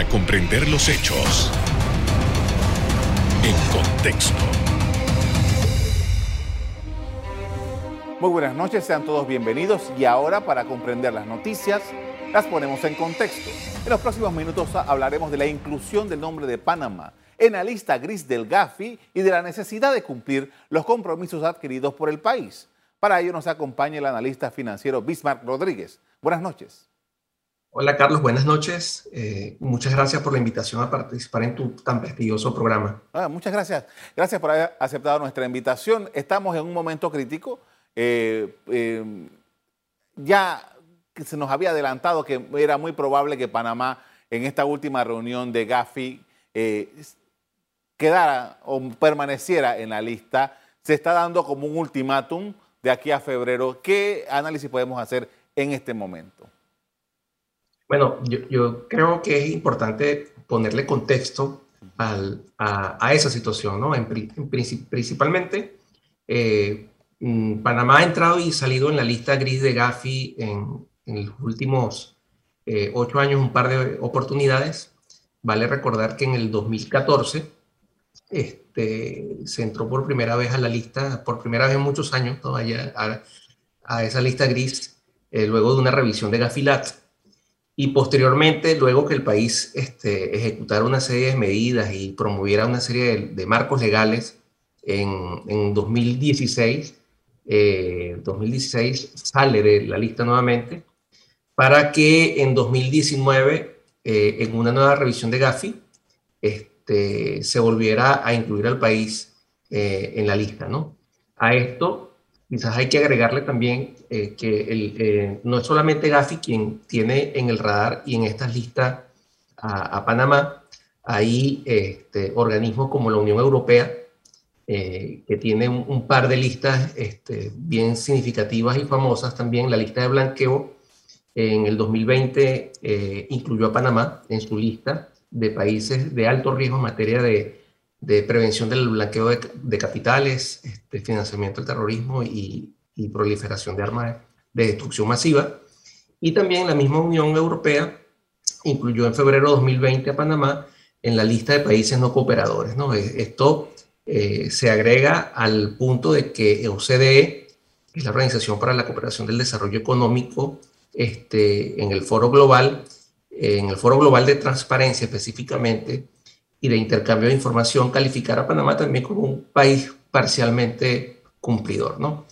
para comprender los hechos en contexto. Muy buenas noches, sean todos bienvenidos y ahora para comprender las noticias las ponemos en contexto. En los próximos minutos hablaremos de la inclusión del nombre de Panamá en la lista gris del GAFI y de la necesidad de cumplir los compromisos adquiridos por el país. Para ello nos acompaña el analista financiero Bismarck Rodríguez. Buenas noches. Hola Carlos, buenas noches. Eh, muchas gracias por la invitación a participar en tu tan prestigioso programa. Ah, muchas gracias. Gracias por haber aceptado nuestra invitación. Estamos en un momento crítico. Eh, eh, ya se nos había adelantado que era muy probable que Panamá en esta última reunión de Gafi quedara o permaneciera en la lista. Se está dando como un ultimátum de aquí a febrero. ¿Qué análisis podemos hacer en este momento? Bueno, yo, creo que es importante ponerle contexto a, esa situación, ¿no? En, principalmente, eh, mm, Panamá ha entrado y salido en la lista gris de Gafi en, los últimos eh, ocho años, un par de oportunidades. Vale recordar que en el 2014 este, se entró por primera vez a la lista, por primera vez en muchos años, todavía a, esa lista gris, eh, luego de una revisión de Gafilat y posteriormente, luego que el país este, ejecutara una serie de medidas y promoviera una serie de, marcos legales en, en 2016, 2016 eh, sale de la lista nuevamente para que en 2019, eh, en una nueva revisión de Gafi, este, se volviera a incluir al país eh, en la lista. ¿no? A esto Quizás hay que agregarle también eh, que eh, no es solamente Gafi quien tiene en el radar y en estas listas a, Panamá, hay este, organismos como la Unión Europea, eh, que tiene un, par de listas este, bien significativas y famosas también. La lista de blanqueo en el 2020 incluyó a Panamá en su lista de países de alto riesgo en materia de de prevención del blanqueo de, capitales, este, financiamiento del terrorismo y, proliferación de armas de destrucción masiva. Y también la misma Unión Europea incluyó en febrero de 2020 a Panamá en la lista de países no cooperadores. ¿no? Esto eh, se agrega al punto de que OCDE, que es la Organización para la Cooperación del Desarrollo Económico, este, en el foro global, en el foro global de transparencia específicamente, y de intercambio de información, calificar a Panamá también como un país parcialmente cumplidor, ¿no?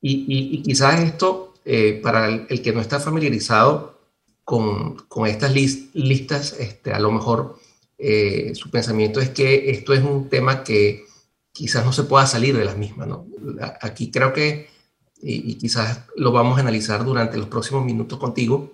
Y, quizás esto, eh, para el, que no está familiarizado con, con estas listas, este, a lo mejor eh, su pensamiento es que esto es un tema que quizás no se pueda salir de las mismas, ¿no? Aquí creo que, y, y quizás lo vamos a analizar durante los próximos minutos contigo,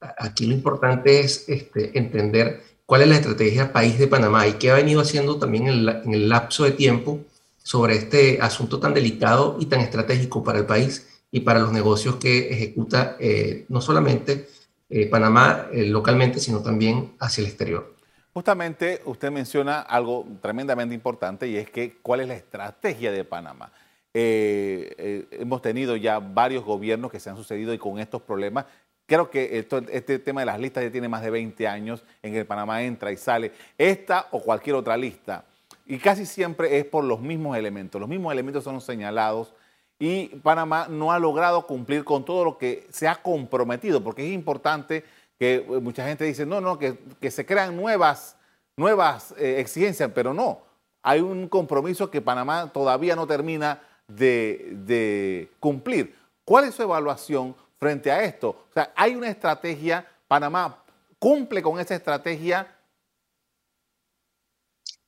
aquí lo importante es este, entender cuál es la estrategia país de Panamá y qué ha venido haciendo también en, el lapso de tiempo sobre este asunto tan delicado y tan estratégico para el país y para los negocios que ejecuta eh, no solamente eh, Panamá eh, localmente, sino también hacia el exterior. Justamente usted menciona algo tremendamente importante y es que cuál es la estrategia de Panamá. hemos tenido ya varios gobiernos que se han sucedido y con estos problemas Creo que este tema de las listas ya tiene más de 20 años en que Panamá entra y sale. Esta o cualquier otra lista. Y casi siempre es por los mismos elementos. Los mismos elementos son señalados y Panamá no ha logrado cumplir con todo lo que se ha comprometido, porque es importante que eh, mucha gente dice, no, no, que, se crean nuevas, nuevas eh, exigencias, pero no. Hay un compromiso que Panamá todavía no termina de, de cumplir. ¿Cuál es su evaluación frente a esto. O sea, hay una estrategia, Panamá cumple con esa estrategia.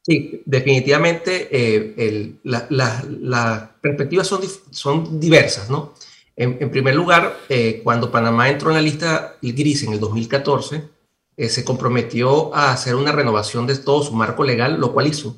Sí, definitivamente eh, las perspectivas son, son diversas, ¿no? En, primer lugar, eh, cuando Panamá entró en la lista gris en el 2014, eh, se comprometió a hacer una renovación de todo su marco legal, lo cual hizo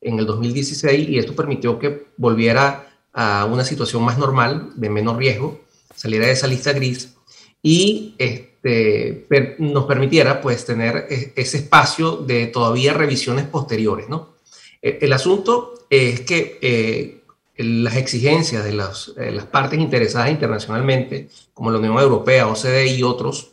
en el 2016 y esto permitió que volviera a una situación más normal, de menos riesgo, saliera de esa lista gris y este, nos permitiera pues tener e, ese espacio de todavía revisiones posteriores. ¿no? E, el, asunto es que eh, las exigencias de las, las, partes interesadas internacionalmente, como la Unión Europea, OCDE y otros,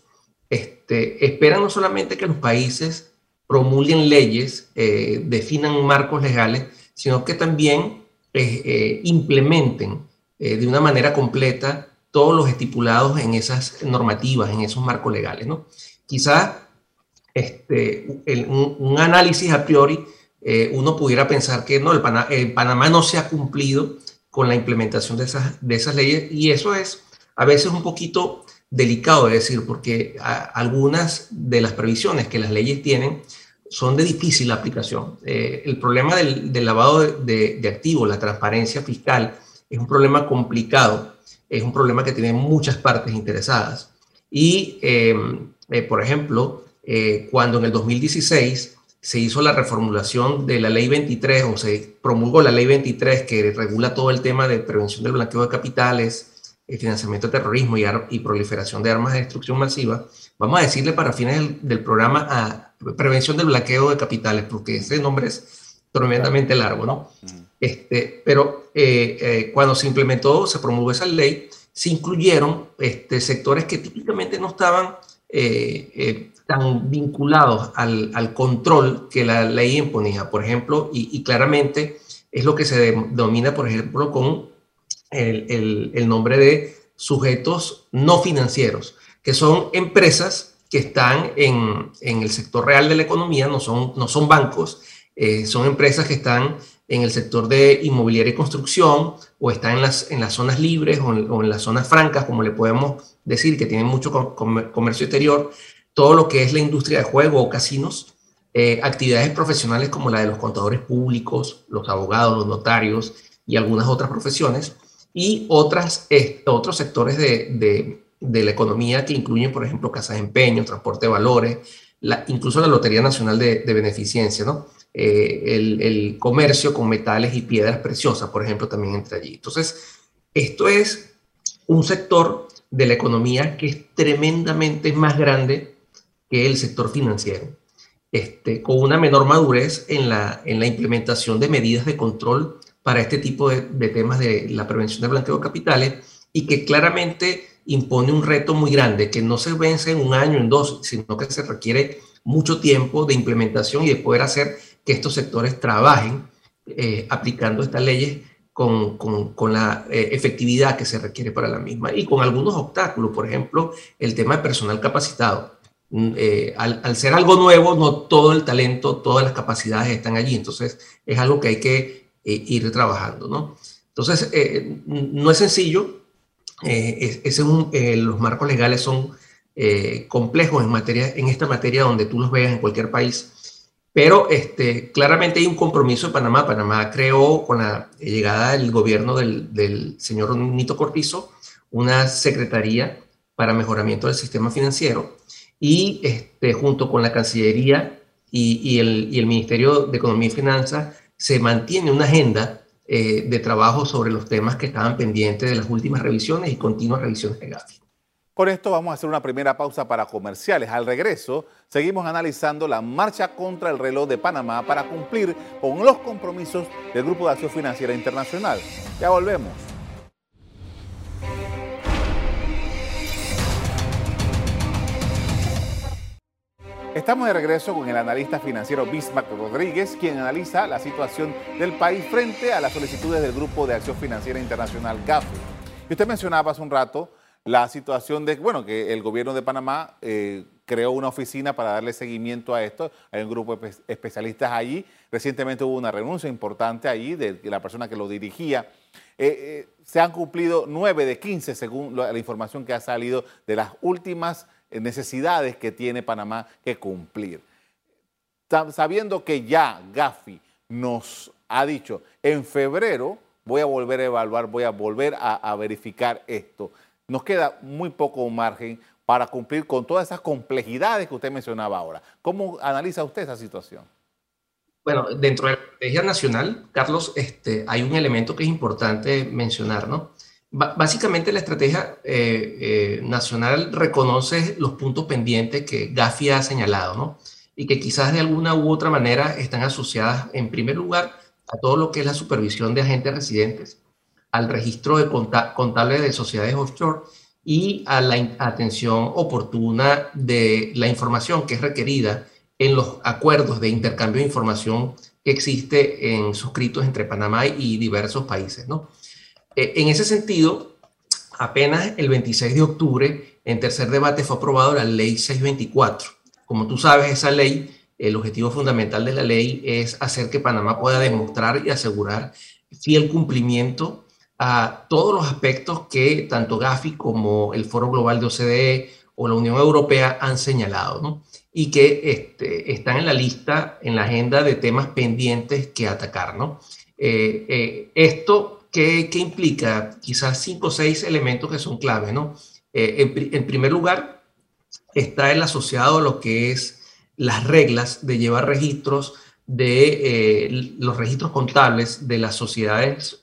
este, esperan no solamente que los países promulguen leyes, eh, definan marcos legales, sino que también eh, implementen de una manera completa todos los estipulados en esas normativas, en esos marcos legales. ¿no? Quizás este, un, análisis a priori, uno pudiera pensar que no, el, Panamá no se ha cumplido con la implementación de esas, de esas leyes y eso es a veces un poquito delicado de decir, porque algunas de las previsiones que las leyes tienen son de difícil aplicación. Eh, el problema del, lavado de, activos, la transparencia fiscal, es un problema complicado, es un problema que tiene muchas partes interesadas. Y, em, eh, por ejemplo, eh, cuando en el 2016 se hizo la reformulación de la ley 23 o se promulgó la ley 23 que regula todo el tema de prevención del blanqueo de capitales, el financiamiento de terrorismo y, proliferación de armas de destrucción masiva, vamos a decirle para fines del, programa a prevención del blanqueo de capitales, porque ese nombre es tremendamente largo, ¿no? Este, pero eh, eh, cuando se implementó, se promulgó esa ley, se incluyeron este, sectores que típicamente no estaban eh, tan vinculados al, control que la ley imponía, por ejemplo, y, claramente es lo que se denomina, por ejemplo, con el, nombre de sujetos no financieros, que son empresas que están en, el sector real de la economía, no son, no son bancos, son empresas que están en el sector de inmobiliaria y construcción o están en las, en las zonas libres o en, las zonas francas, como le podemos decir, que tienen mucho comercio exterior, todo lo que es la industria de juego o casinos, eh, actividades profesionales como la de los contadores públicos, los abogados, los notarios y algunas otras profesiones, y otras, otros sectores de, la economía que incluyen, por ejemplo, casas de empeño, transporte de valores, la, incluso la Lotería Nacional de, Beneficencia, ¿no? Eh, el, comercio con metales y piedras preciosas, por ejemplo, también entra allí. Entonces, esto es un sector de la economía que es tremendamente más grande que el sector financiero, este, con una menor madurez en la, en la implementación de medidas de control para este tipo de, temas de la prevención del blanqueo de capitales y que claramente impone un reto muy grande que no se vence en un año, en dos, sino que se requiere mucho tiempo de implementación y de poder hacer que estos sectores trabajen eh, aplicando estas leyes con, con, la eh, efectividad que se requiere para la misma y con algunos obstáculos, por ejemplo, el tema de personal capacitado. Mm, eh, al, al, ser algo nuevo, no todo el talento, todas las capacidades están allí, entonces es algo que hay que ir trabajando, ¿no? Entonces, no es sencillo, eh, es, los marcos legales son complejos en, materia, en esta materia donde tú los veas en cualquier país, pero este, claramente hay un compromiso de Panamá. Panamá creó con la llegada del gobierno del, del señor Nito Cortizo una secretaría para mejoramiento del sistema financiero y este, junto con la Cancillería y, y, el, y el Ministerio de Economía y Finanzas se mantiene una agenda eh, de trabajo sobre los temas que estaban pendientes de las últimas revisiones y continuas revisiones de Gafi. Con esto vamos a hacer una primera pausa para comerciales. Al regreso, seguimos analizando la marcha contra el reloj de Panamá para cumplir con los compromisos del Grupo de Acción Financiera Internacional. Ya volvemos. Estamos de regreso con el analista financiero Bismarck Rodríguez, quien analiza la situación del país frente a las solicitudes del Grupo de Acción Financiera Internacional GAFI. Y usted mencionaba hace un rato la situación de, bueno, que el gobierno de Panamá eh, creó una oficina para darle seguimiento a esto. Hay un grupo de especialistas allí. Recientemente hubo una renuncia importante allí de la persona que lo dirigía. Eh, eh, se han cumplido nueve de 15, según la información que ha salido de las últimas necesidades que tiene Panamá que cumplir. Sabiendo que ya Gafi nos ha dicho, en febrero voy a volver a evaluar, voy a volver a, verificar esto. Nos queda muy poco margen para cumplir con todas esas complejidades que usted mencionaba ahora. ¿Cómo analiza usted esa situación? Bueno, dentro de la estrategia nacional, Carlos, este, hay un elemento que es importante mencionar, ¿no? Básicamente la estrategia eh, eh, nacional reconoce los puntos pendientes que Gafi ha señalado, ¿no? Y que quizás de alguna u otra manera están asociadas, en primer lugar, a todo lo que es la supervisión de agentes residentes, al registro de contable de sociedades offshore y a la atención oportuna de la información que es requerida en los acuerdos de intercambio de información que existe en suscritos entre Panamá y diversos países. ¿no? Eh, en ese sentido, apenas el 26 de octubre, en tercer debate fue aprobado la ley 624. Como tú sabes, esa ley, el objetivo fundamental de la ley es hacer que Panamá pueda demostrar y asegurar fiel cumplimiento a todos los aspectos que tanto Gafi como el Foro Global de OCDE o la Unión Europea han señalado, ¿no? y que este, están en la lista, en la agenda de temas pendientes que atacar. ¿no? Eh, eh, esto, ¿qué, ¿qué, implica? Quizás cinco o seis elementos que son clave. ¿no? Eh, en, primer lugar, está el asociado a lo que es las reglas de llevar registros de los registros contables de las sociedades,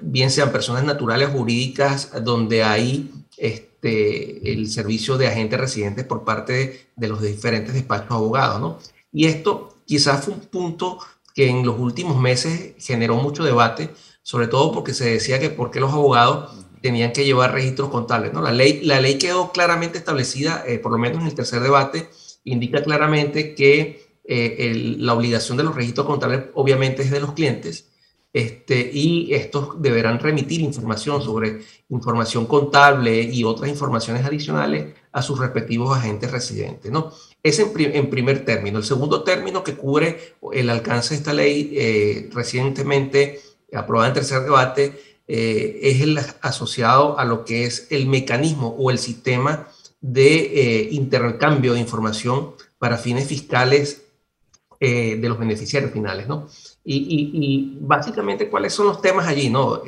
bien sean personas naturales jurídicas, donde hay... Este, el servicio de agentes residentes por parte de, los diferentes despachos abogados, ¿no? Y esto quizás fue un punto que en los últimos meses generó mucho debate, sobre todo porque se decía que por qué los abogados tenían que llevar registros contables, ¿no? La ley, la ley quedó claramente establecida, eh, por lo menos en el tercer debate, indica claramente que eh, la obligación de los registros contables obviamente es de los clientes, este, y estos deberán remitir información sobre información contable y otras informaciones adicionales a sus respectivos agentes residentes. ¿no? Es en, primer término. El segundo término que cubre el alcance de esta ley eh, recientemente aprobada en tercer debate eh, es el asociado a lo que es el mecanismo o el sistema de eh, intercambio de información para fines fiscales de los beneficiarios finales. ¿no? Y, básicamente, ¿cuáles son los temas allí? No?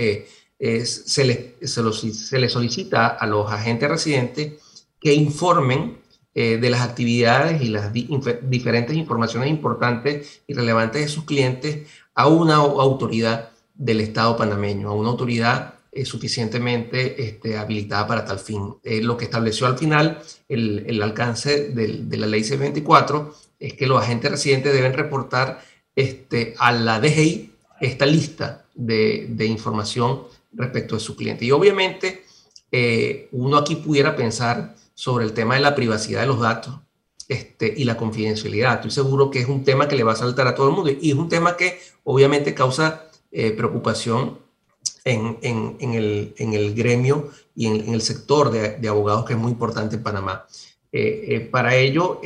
Eh, se, les, se, solicita a los agentes residentes que informen eh, de las actividades y las diferentes informaciones importantes y relevantes de sus clientes a una autoridad del Estado panameño, a una autoridad eh, suficientemente este, habilitada para tal fin. lo que estableció al final el, alcance de la ley C24 es que los agentes residentes deben reportar este, a la DGI esta lista de, información respecto de su cliente. Y obviamente eh, uno aquí pudiera pensar sobre el tema de la privacidad de los datos este, y la confidencialidad. Estoy seguro que es un tema que le va a saltar a todo el mundo y es un tema que obviamente causa eh, preocupación en, el, gremio y en, el sector de, abogados que es muy importante en Panamá. Eh, para ello,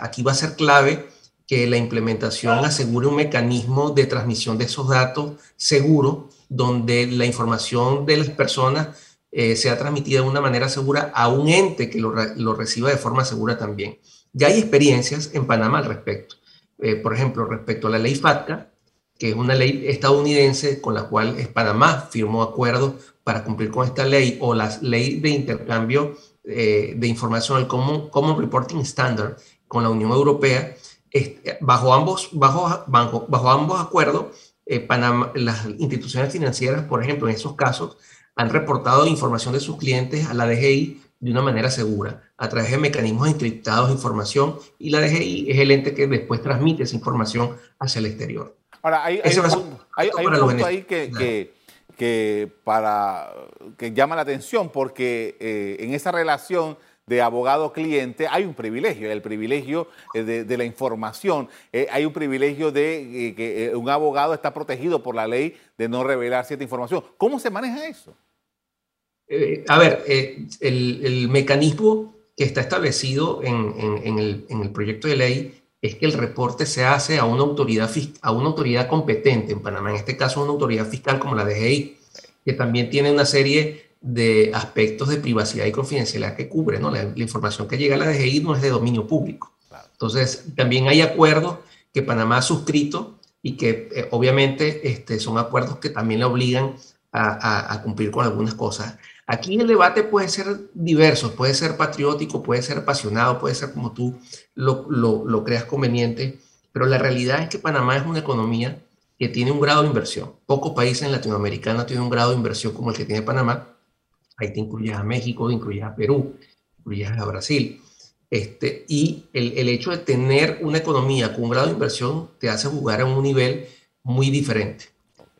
aquí va a ser clave que la implementación asegure un mecanismo de transmisión de esos datos seguro, donde la información de las personas eh, sea transmitida de una manera segura a un ente que lo, reciba de forma segura también. Ya hay experiencias en Panamá al respecto. Eh, por ejemplo, respecto a la ley FATCA, que es una ley estadounidense con la cual Panamá firmó acuerdos para cumplir con esta ley, o la ley de intercambio eh, de información, el Common, Common Reporting Standard con la Unión Europea, este, bajo, ambos, bajo, bajo, bajo ambos acuerdos, eh, las instituciones financieras, por ejemplo, en esos casos, han reportado información de sus clientes a la DGI de una manera segura, a través de mecanismos encriptados de información, y la DGI es el ente que después transmite esa información hacia el exterior. Ahora, hay, hay, un, punto ahí que, que, para, que llama la atención, porque eh, en esa relación de abogado-cliente hay un privilegio, el privilegio eh, de, la información. Eh, hay un privilegio de eh, que un abogado está protegido por la ley de no revelar cierta información. ¿Cómo se maneja eso? a ver, el, mecanismo que está establecido en, el, proyecto de ley es que el reporte se hace a una autoridad, a una autoridad competente en Panamá, en este caso una autoridad fiscal como la DGI, que también tiene una serie de aspectos de privacidad y confidencialidad que cubre, ¿no? La, información que llega a la DGI no es de dominio público. Entonces, también hay acuerdos que Panamá ha suscrito y que eh, obviamente este, son acuerdos que también le obligan a, cumplir con algunas cosas. Aquí el debate puede ser diverso, puede ser patriótico, puede ser apasionado, puede ser como tú lo, lo creas conveniente, pero la realidad es que Panamá es una economía que tiene un grado de inversión. Pocos países en Latinoamérica tienen un grado de inversión como el que tiene Panamá ahí te incluyes a México, incluyes a Perú, incluyes a Brasil. Este, y el, el, hecho de tener una economía con un grado de inversión te hace jugar a un nivel muy diferente.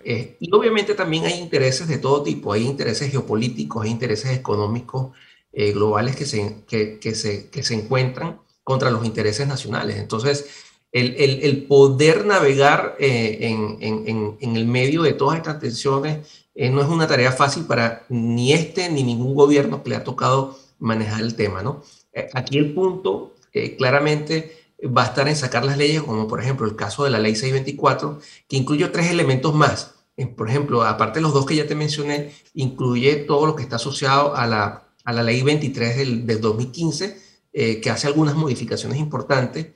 Eh, y obviamente también hay intereses de todo tipo, hay intereses geopolíticos, hay intereses económicos eh, globales que se, que, se, que se encuentran contra los intereses nacionales. Entonces, el, poder navegar eh, en, el medio de todas estas tensiones no es una tarea fácil para ni este ni ningún gobierno que le ha tocado manejar el tema. ¿no? Aquí el punto claramente va a estar en sacar las leyes, como por ejemplo el caso de la ley 624, que incluye tres elementos más. Por ejemplo, aparte de los dos que ya te mencioné, incluye todo lo que está asociado a la, a la ley 23 del, del 2015, que hace algunas modificaciones importantes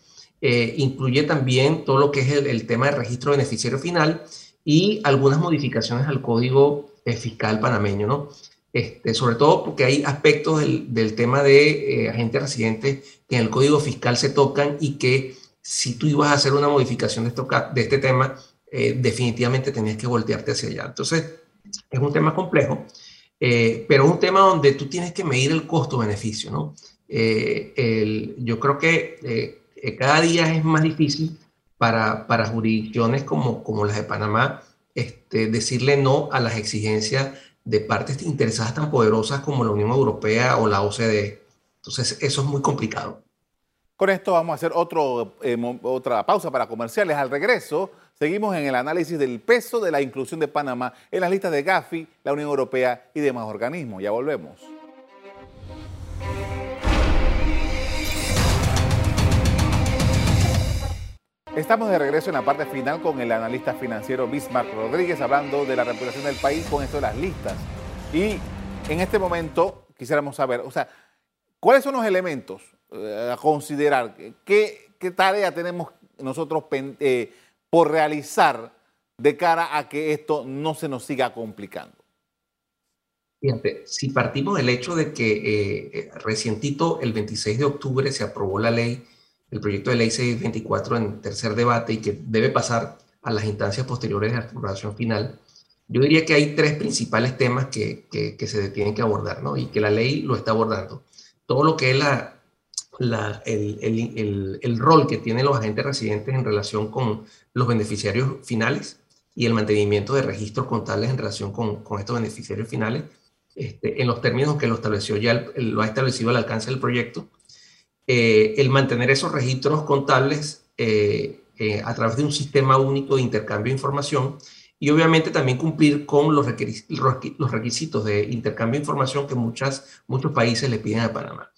eh, incluye también todo lo que es el, tema de registro beneficiario final y algunas modificaciones al código eh, fiscal panameño, ¿no? Este, sobre todo porque hay aspectos del, tema de eh, agentes residentes en el código fiscal se tocan y que si tú ibas a hacer una modificación de, esto, de este tema, definitivamente tenías que voltearte hacia allá. Entonces, es un tema complejo, pero es un tema donde tú tienes que medir el costo-beneficio. El, yo creo que cada día es más difícil para, para jurisdicciones como, como las de Panamá este, decirle no a las exigencias de partes interesadas tan poderosas como la Unión Europea o la OCDE. Entonces, eso es muy complicado. Con esto vamos a hacer eh, otra pausa para comerciales. Al regreso, seguimos en el análisis del peso de la inclusión de Panamá en las listas de Gafi, la Unión Europea y demás organismos. Ya volvemos. Estamos de regreso en la parte final con el analista financiero Bismarck Rodríguez hablando de la reputación del país con esto de las listas. Y en este momento quisiéramos saber, o sea, ¿cuáles son los elementos a considerar? ¿Qué, tarea tenemos nosotros eh, por realizar de cara a que esto no se nos siga complicando? Si partimos del hecho de que eh, recientito, el 26 de octubre, se aprobó la ley el proyecto de ley 624 en tercer debate y que debe pasar a las instancias posteriores de la aprobación final, yo diría que hay tres principales temas que, que, se tienen que abordar, ¿no? Y que la ley lo está abordando. Todo lo que es la, la, el, el, el, rol que tienen los agentes residentes en relación con los beneficiarios finales y el mantenimiento de registros contables en relación con, con estos beneficiarios finales, este, en los términos que lo estableció ya, lo ha establecido el alcance del proyecto, eh, el mantener esos registros contables eh, eh, a través de un sistema único de intercambio de información y obviamente también cumplir con los, los requisitos de intercambio de información que muchas, muchos países le piden a Panamá.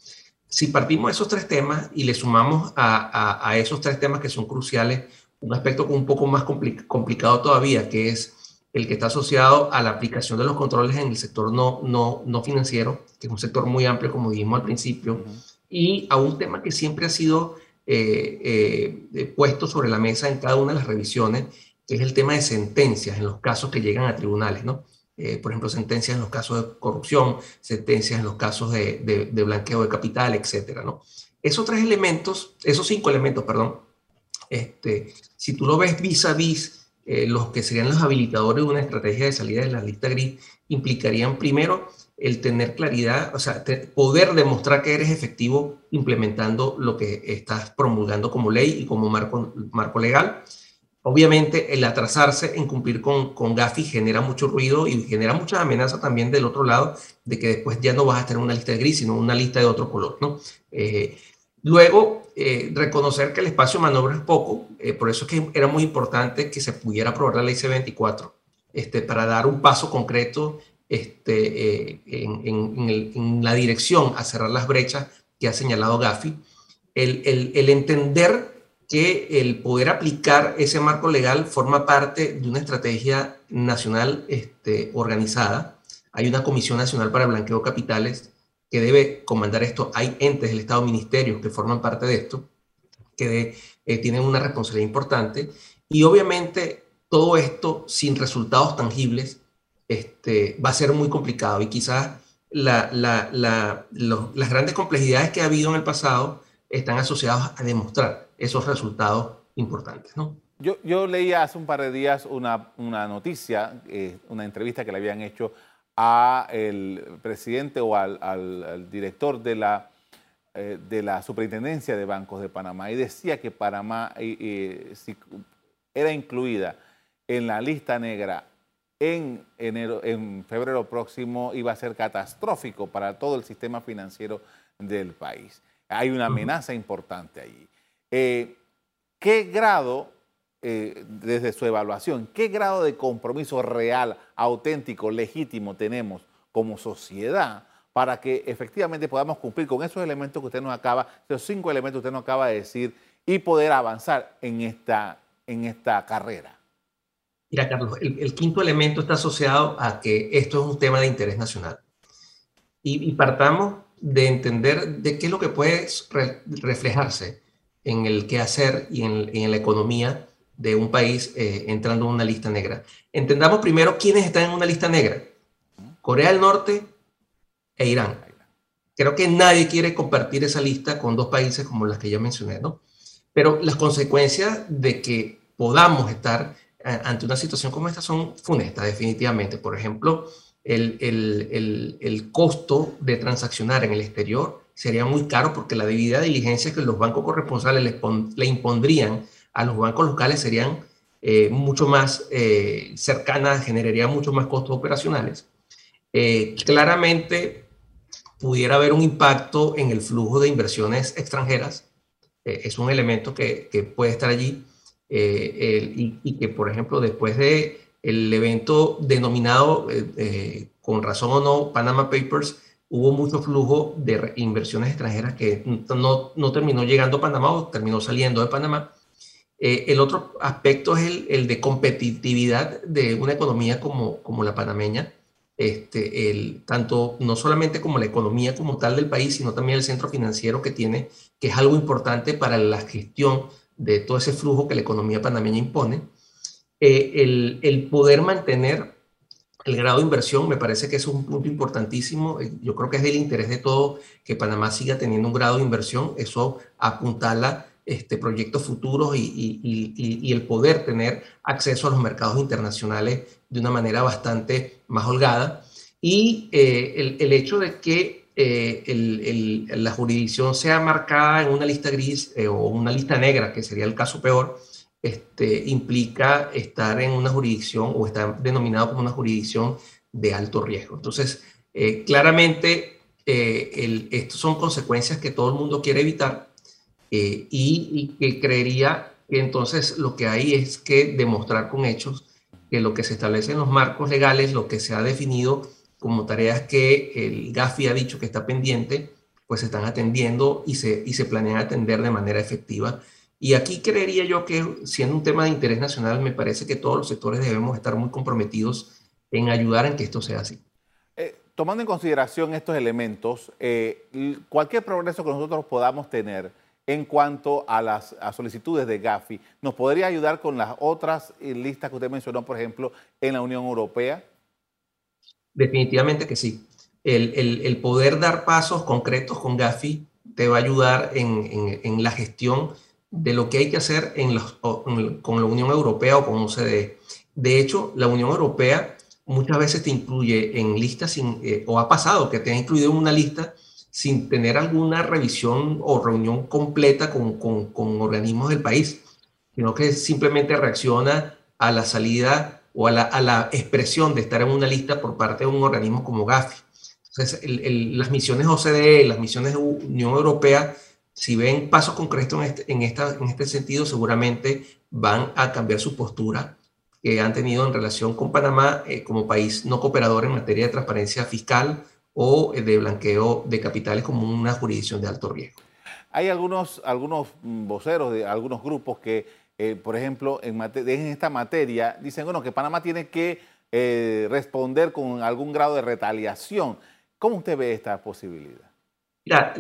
Si partimos esos tres temas y le sumamos a, a, esos tres temas que son cruciales, un aspecto un poco más complicado todavía, que es el que está asociado a la aplicación de los controles en el sector no, no, no financiero, que es un sector muy amplio, como dijimos al principio, y a un tema que siempre ha sido eh, eh, puesto sobre la mesa en cada una de las revisiones, que es el tema de sentencias en los casos que llegan a tribunales, ¿no? Eh, por ejemplo, sentencias en los casos de corrupción, sentencias en los casos de, de, blanqueo de capital, etcétera, ¿no? Esos tres elementos, esos cinco elementos, perdón, este, si tú lo ves vis a vis, los que serían los habilitadores de una estrategia de salida de la lista gris, implicarían primero el tener claridad, o sea, poder demostrar que eres efectivo implementando lo que estás promulgando como ley y como marco, marco legal. Obviamente, el atrasarse en cumplir con, con Gafi genera mucho ruido y genera mucha amenaza también del otro lado de que después ya no vas a tener una lista gris, sino una lista de otro color, ¿no? Eh, luego, eh, reconocer que el espacio de maniobra es poco, eh, por eso es que era muy importante que se pudiera aprobar la ley C24 este, para dar un paso concreto este, eh, en, la dirección a cerrar las brechas que ha señalado Gafi, el, el, entender que el poder aplicar ese marco legal forma parte de una estrategia nacional este, organizada. Hay una Comisión Nacional para el Blanqueo de Capitales que debe comandar esto. Hay entes del Estado, ministerios que forman parte de esto, que eh, tienen una responsabilidad importante. Y obviamente todo esto sin resultados tangibles este, va a ser muy complicado y quizás las grandes complejidades que ha habido en el pasado están asociadas a demostrar esos resultados importantes. ¿no? Yo, yo leía hace un par de días una, una noticia, eh, una entrevista que le habían hecho a el presidente o al, al, director de la, eh, de la Superintendencia de Bancos de Panamá y decía que Panamá eh, si era incluida en la lista negra en, enero, en febrero próximo iba a ser catastrófico para todo el sistema financiero del país. Hay una amenaza importante allí. Eh, ¿Qué grado, eh, desde su evaluación, qué grado de compromiso real, auténtico, legítimo tenemos como sociedad para que efectivamente podamos cumplir con esos elementos que usted nos acaba, esos cinco elementos que usted nos acaba de decir y poder avanzar en esta, en esta carrera? Mira, Carlos, el, quinto elemento está asociado a que esto es un tema de interés nacional. Y, partamos de entender de qué es lo que puede reflejarse en el quehacer y en, la economía de un país eh, entrando en una lista negra. Entendamos primero quiénes están en una lista negra. Corea del Norte e Irán. Creo que nadie quiere compartir esa lista con dos países como las que yo mencioné, ¿no? Pero las consecuencias de que podamos estar eh, ante una situación como esta son funestas, definitivamente. Por ejemplo, el, costo de transaccionar en el exterior sería muy caro porque la debida diligencia que los bancos corresponsales le, le impondrían a los bancos locales serían eh, mucho más eh, cercanas, generaría mucho más costos operacionales. claramente pudiera haber un impacto en el flujo de inversiones extranjeras. Eh, es un elemento que, puede estar allí. Eh, y, que, por ejemplo, después de el evento denominado, eh, con razón o no, Panama Papers, hubo mucho flujo de inversiones extranjeras que no, no terminó llegando a Panamá o terminó saliendo de Panamá. el otro aspecto es el, el, de competitividad de una economía como, como la panameña, este, el, tanto no solamente como la economía como tal del país, sino también el centro financiero que tiene, que es algo importante para la gestión de todo ese flujo que la economía panameña impone. Eh, el, el, poder mantener el grado de inversión me parece que es un punto importantísimo. Eh, yo creo que es del interés de todo que Panamá siga teniendo un grado de inversión. Eso apuntala este, proyectos futuros y, el poder tener acceso a los mercados internacionales de una manera bastante más holgada. Y eh, el, hecho de que eh, la jurisdicción sea marcada en una lista gris o una lista negra, que sería el caso peor, este, implica estar en una jurisdicción o estar denominado como una jurisdicción de alto riesgo. Entonces, claramente, estos son consecuencias que todo el mundo quiere evitar y, y que creería que entonces lo que hay es que demostrar con hechos que lo que se establece en los marcos legales, lo que se ha definido como tareas que el GAFI ha dicho que está pendiente, pues se están atendiendo y se, y se planean atender de manera efectiva. Y aquí creería yo que siendo un tema de interés nacional, me parece que todos los sectores debemos estar muy comprometidos en ayudar en que esto sea así. Eh, tomando en consideración estos elementos, eh, cualquier progreso que nosotros podamos tener, en cuanto a las solicitudes de Gafi. ¿Nos podría ayudar con las otras eh, listas que usted mencionó, por ejemplo, en la Unión Europea? Definitivamente que sí. El, poder dar pasos concretos con Gafi te va a ayudar en, la gestión de lo que hay que hacer en con la Unión Europea o con OCDE. De hecho, la Unión Europea muchas veces te incluye en listas, eh, o ha pasado que te ha incluido en una lista sin tener alguna revisión o reunión completa con, con, organismos del país, sino que simplemente reacciona a la salida o a la, a la, expresión de estar en una lista por parte de un organismo como GAFI. Entonces, las misiones OCDE, las misiones de Unión Europea, si ven pasos concretos en este, en, esta, en este sentido, seguramente van a cambiar su postura que han tenido en relación con Panamá eh, como país no cooperador en materia de transparencia fiscal, o de blanqueo de capitales como una jurisdicción de alto riesgo. Hay algunos, algunos voceros de algunos grupos que, eh, por ejemplo, en, en, esta materia dicen bueno, que Panamá tiene que eh, responder con algún grado de retaliación. ¿Cómo usted ve esta posibilidad? Mira,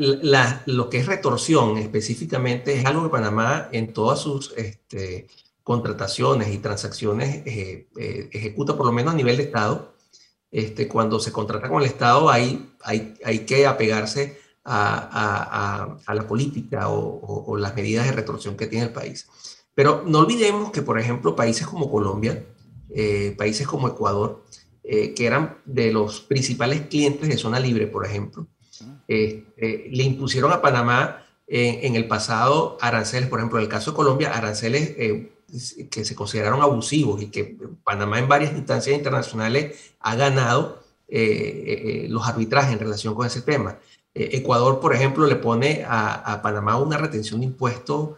lo que es retorsión específicamente es algo que Panamá en todas sus este, contrataciones y transacciones eh, ejecuta por lo menos a nivel de Estado este, cuando se contrata con el Estado hay, hay, hay que apegarse a, a, la política o, las medidas de retorsión que tiene el país. Pero no olvidemos que, por ejemplo, países como Colombia, eh, países como Ecuador, eh, que eran de los principales clientes de Zona Libre, por ejemplo, este, le impusieron a Panamá en, el pasado aranceles, por ejemplo, en el caso de Colombia, aranceles eh, que se consideraron abusivos y que Panamá en varias instancias internacionales ha ganado eh, eh, los arbitrajes en relación con ese tema. Ecuador, por ejemplo, le pone a, Panamá una retención de impuestos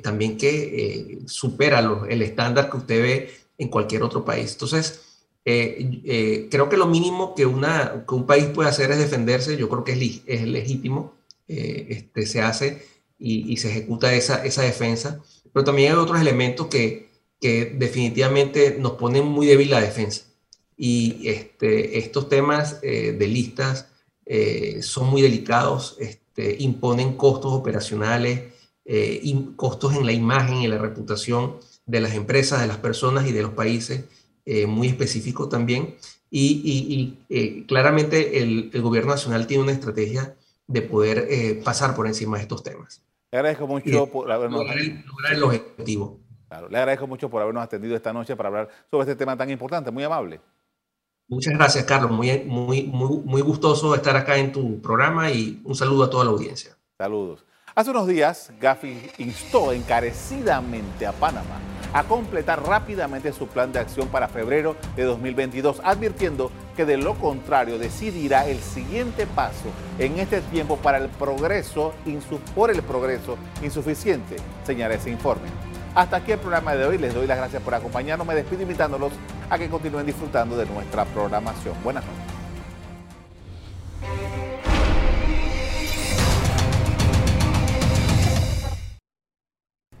también que supera el estándar que usted ve en cualquier otro país. Entonces, creo que lo mínimo que, una, que un país puede hacer es defenderse. Yo creo que es, es legítimo. este, se hace y, se ejecuta esa, esa defensa. Pero también hay otros elementos que, que definitivamente nos ponen muy débil la defensa. Y este, estos temas eh, de listas eh, son muy delicados, este, imponen costos operacionales, eh, costos en la imagen y la reputación de las empresas, de las personas y de los países, muy específicos también. Y, y claramente el, el, gobierno nacional tiene una estrategia de poder pasar por encima de estos temas. Le agradezco mucho por habernos... Lograr el, objetivo. le agradezco mucho por habernos atendido esta noche para hablar sobre este tema tan importante, muy amable. Muchas gracias, Carlos. Muy, muy, muy, muy gustoso estar acá en tu programa y un saludo a toda la audiencia. Saludos. Hace unos días, Gafi instó encarecidamente a Panamá a completar rápidamente su plan de acción para febrero de 2022, advirtiendo que de lo contrario decidirá el siguiente paso en este tiempo para el progreso, por el progreso insuficiente, señala ese informe. Hasta aquí el programa de hoy. Les doy las gracias por acompañarnos. Me despido invitándolos a que continúen disfrutando de nuestra programación. Buenas noches.